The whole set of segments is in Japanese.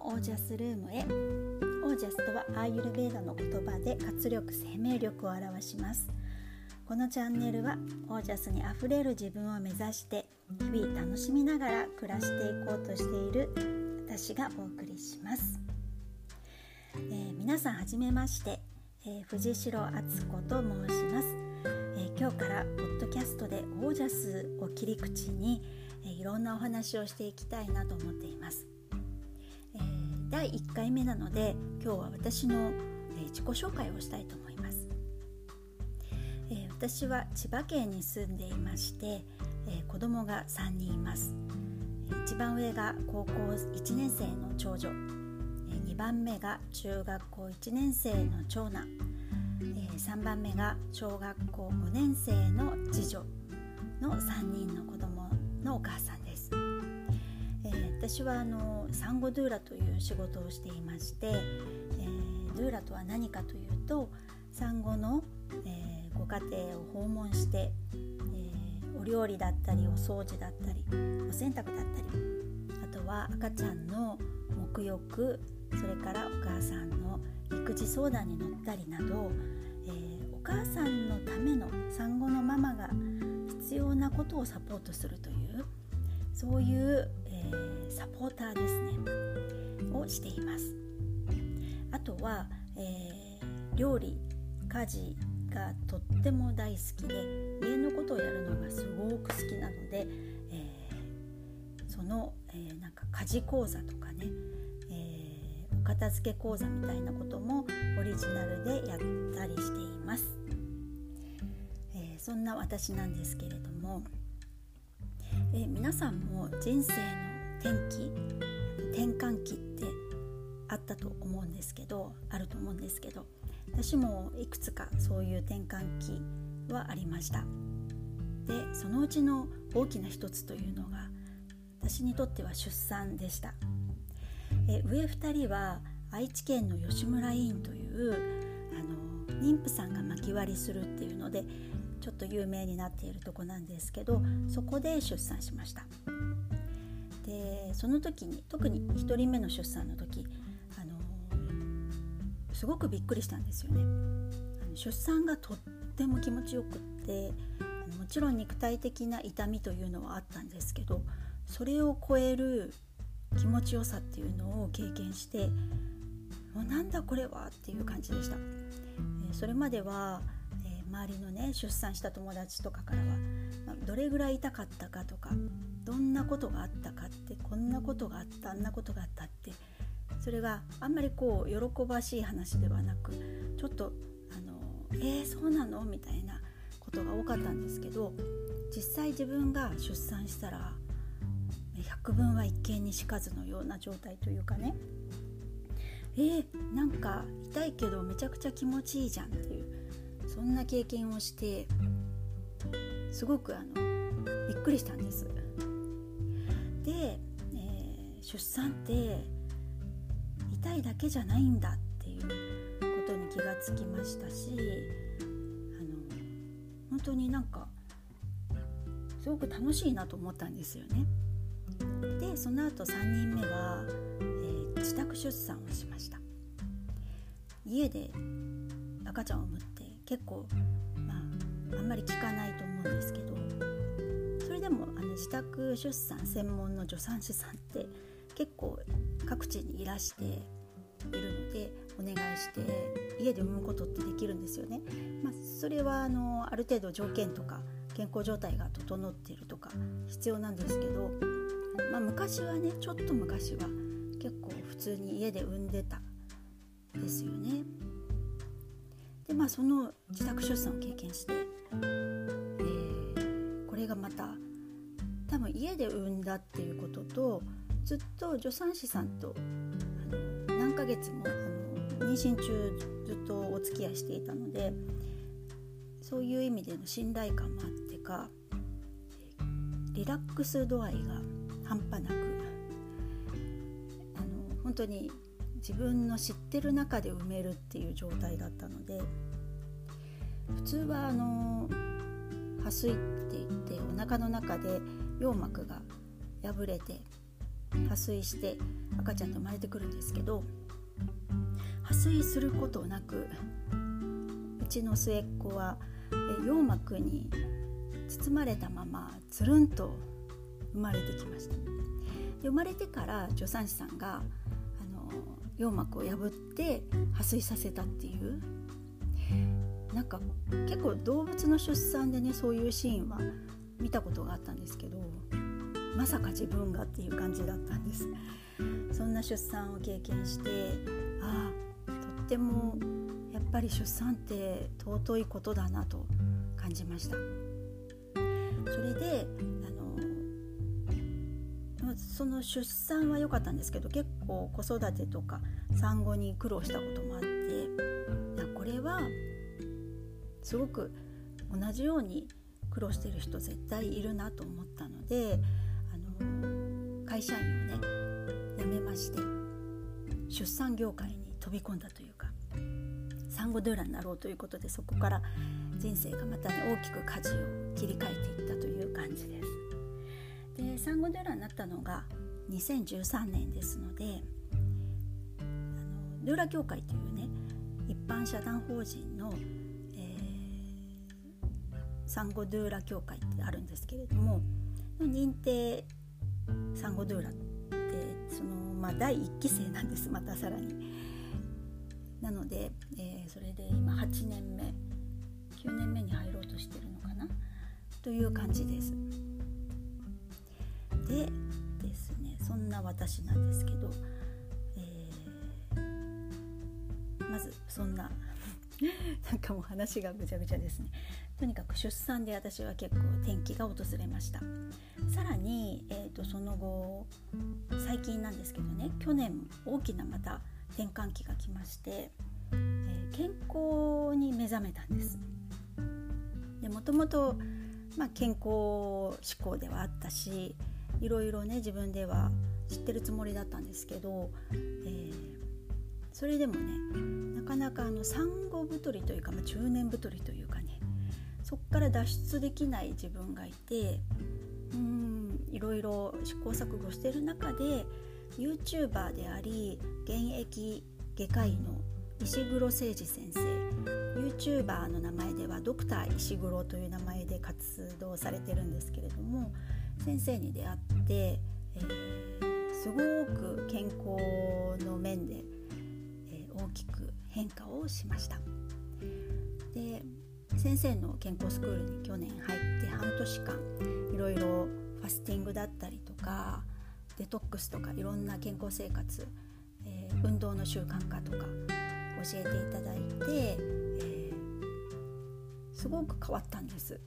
のオージャスルームへ。オージャスとはアーユルベーダの言葉で活力生命力を表します。このチャンネルはオージャスにあふれる自分を目指して日々楽しみながら暮らしていこうとしている私がお送りします、えー、皆さんはじめまして、えー、藤代敦子と申します、えー、今日からポッドキャストでオージャスを切り口にいろんなお話をしていきたいなと思っています、第1回目なので今日は私の、え自己紹介をしたいと思います、え、私は千葉県に住んでいまして、え子供が3人います。一番上が高校1年生の長女。2番目が中学校1年生の長男。3番目が小学校5年生の次女。の3人の子供のお母さんです、え、私はあの産後ドゥーラという仕事をしていまして、えー、ドゥーラとは何かというと産後の、えー、ご家庭を訪問して、えお料理だったりお掃除だったりお洗濯だったりあとは赤ちゃんの沐浴それからお母さんの育児相談に乗ったりなど、えー、お母さんのための産後のママが必要なことをサポートするというそういう、えー、サポーターですねをしていますあとは、えー、料理家事がとっても大好きで家のことをやるのがすごく好きなので、えー、その、えー、なんか家事講座とかね、えー、お片付け講座みたいなこともオリジナルでやったりしています。えそんな私なんですけれども、え皆さんも人生の転機転換期ってあったと思うんですけどあると思うんですけど私もいくつかそういう転換期はありました。でそのうちの大きな一つというのが私にとっては出産でした。え上2人は愛知県の吉村医院というあの妊婦さんが巻き割りするっていうのでちょっと有名になっているとこなんですけどそこで出産しました。でその時に特に1人目の出産の時あのすごくびっくりしたんですよね。出産がとっても気持ちよくってもちろん肉体的な痛みというのはあったんですけどそれを超える気持ちよさっていうのを経験してもうなんだこれはっていう感じでした、それまでは周りのね出産した友達とかからは、ま、どれぐらい痛かったかとかどんなことがあったかってこんなことがあったあんなことがあったってそれがあんまりこう喜ばしい話ではなくちょっとあの「えー、そうなの?」みたいなことが多かったんですけど実際自分が出産したら百聞は一見にしかずのような状態というかねえー、なんか痛いけどめちゃくちゃ気持ちいいじゃんっていうそんな経験をしてすごくあのびっくりしたんです。で、えー、出産って痛いだけじゃないんだっていうことに気がつきましたしあの本当になんかすごく楽しいなと思ったんですよね。でその後3人目は、えー、自宅出産をしました。家で赤ちゃんを産む結構まああんまり聞かないと思うんですけどそれでもあの自宅出産専門の助産師さんって結構各地にいらしているのでお願いして家で産むことってできるんですよね。まあ、それはあのある程度条件とか健康状態が整っているとか必要なんですけど、まあ、昔はねちょっと昔は結構普通に家で産んでたその自宅出産を経験して、えー、これがまた多分家で産んだっていうこととずっと助産師さんとあの何ヶ月もあの妊娠中ずっとお付き合いしていたのでそういう意味での信頼感もあってかリラックス度合いが半端なくあの本当に自分の知ってる中で埋めるっていう状態だったので普通はあの破水って言ってお腹の中で羊膜が破れて破水して赤ちゃんと生まれてくるんですけど破水することなくうちの末っ子は羊膜に包まれたままつるんと生まれてきました。で生まれてから助産師さんがあの羊膜を破って破水させたっていう。なんか結構動物の出産でねそういうシーンは見たことがあったんですけどまさか自分がっていう感じだったんです。そんな出産を経験してああとってもやっぱり出産って尊いことだなと感じました。それであのその出産は良かったんですけど結構子育てとか産後に苦労したこともあってこれはすごく同じように苦労してる人絶対いるなと思ったのであの会社員をね辞めまして出産業界に飛び込んだというか産後ドゥーラになろうということでそこから人生がまたね大きく舵を切り替えていったという感じです。で産後ドゥーラになったのが2013年ですのであのドゥーラ協会というね一般社団法人の産後ドゥーラ協会ってあるんですけれども認定産後ドゥーラってその、まあ、第1期生なんです またさらに。なので、えー、それで今8年目9年目に入ろうとしてるのかな？という感じです。でですねそんな私なんですけど、えー、まずそんな なんかもう話がぐちゃぐちゃですね。とにかく出産で私は結構転機が訪れました。さらに、えーと、その後最近なんですけどね去年大きなまた転換期が来まして、えー、健康に目覚めたんです。でもともと、ま、健康志向ではあったしいろいろね自分では知ってるつもりだったんですけど、えー、それでもねかなかあの産後太りというか、まあ、中年太りというかねそこから脱出できない自分がいてうんいろいろ試行錯誤してる中で YouTuber であり現役外科医の石黒誠二先生。YouTuber の名前ではドクター石黒という名前で活動されてるんですけれども先生に出会って、えー、すごく健康の面で、えー、大きく変化をしました。で先生の健康スクールに去年入って半年間いろいろファスティングだったりとかデトックスとかいろんな健康生活、えー、運動の習慣化とか教えていただいて、えー、すごく変わったんです。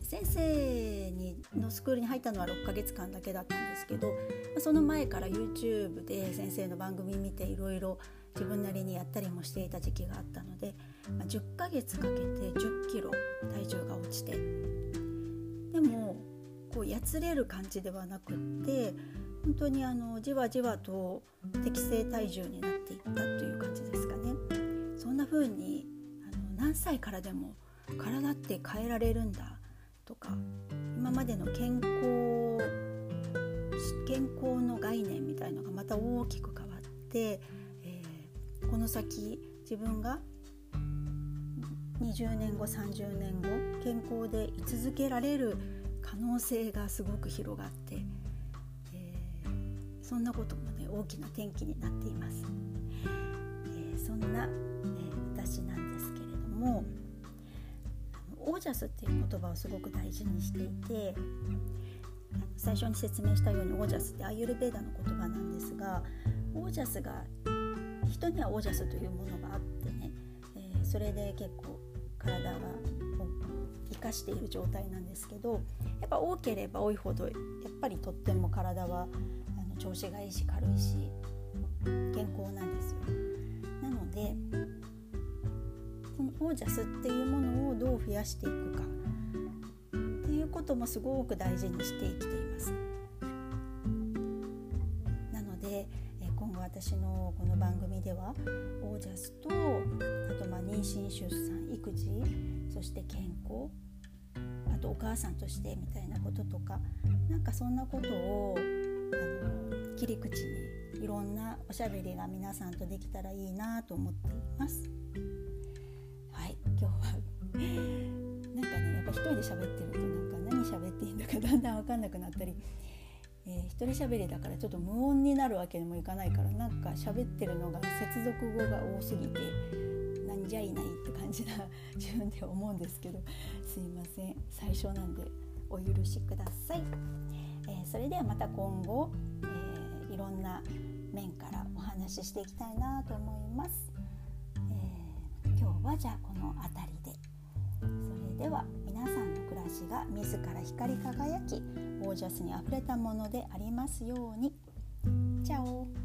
先生にのスクールに入ったのは6ヶ月間だけだったんですけどその前から YouTube で先生の番組見ていろいろ自分なりにやったりもしていた時期があったので、まあ、10ヶ月かけて1 0キロ体重が落ちてでもこうやつれる感じではなくって本当にあのじわじわと適正体重になっていったという感じですかね。そんな風にあの何歳からでも体って変えられるんだとか今までの健康健康の概念みたいのがまた大きく変わっての先自分が20年後30年後健康で居続けられる可能性がすごく広がって、えー、そんなこともね大きな転機になっています、えー、そんな、えー、私なんですけれどもオージャスっていう言葉をすごく大事にしていて最初に説明したようにオージャスってアユルベーダの言葉なんですがオージャスが人にはオージャスというものがあってね、えー、それで結構体が生かしている状態なんですけどやっぱ多ければ多いほどやっぱりとっても体はあの調子がいいし軽いし健康なんですよ。なのでこのオージャスっていうものをどう増やしていくかっていうこともすごく大事にして生きています。ージャスとあとまあ妊娠出産育児そして健康あとお母さんとしてみたいなこととかなんかそんなことをの切り口にいろんなおしゃべりが皆さんとできたらいいなと思っています。はい今日は なんかねやっぱ一人で喋ってるとなんか何喋っていいんだかだんだん分かんなくなったり、えー、一人喋りだからちょっと無音になるわけにもいかないからなんか喋ってるのが接続語が多すぎてなんじゃいないって感じな 自分で思うんですけどすいません。最初なんでお許しください、えー、それではまた今後、えー、いろんな面からお話ししていきたいなと思います、えー、今日はじゃあこの辺りで。それでは。私が自ら光り輝きゴージャスにあふれたものでありますように。チャオ。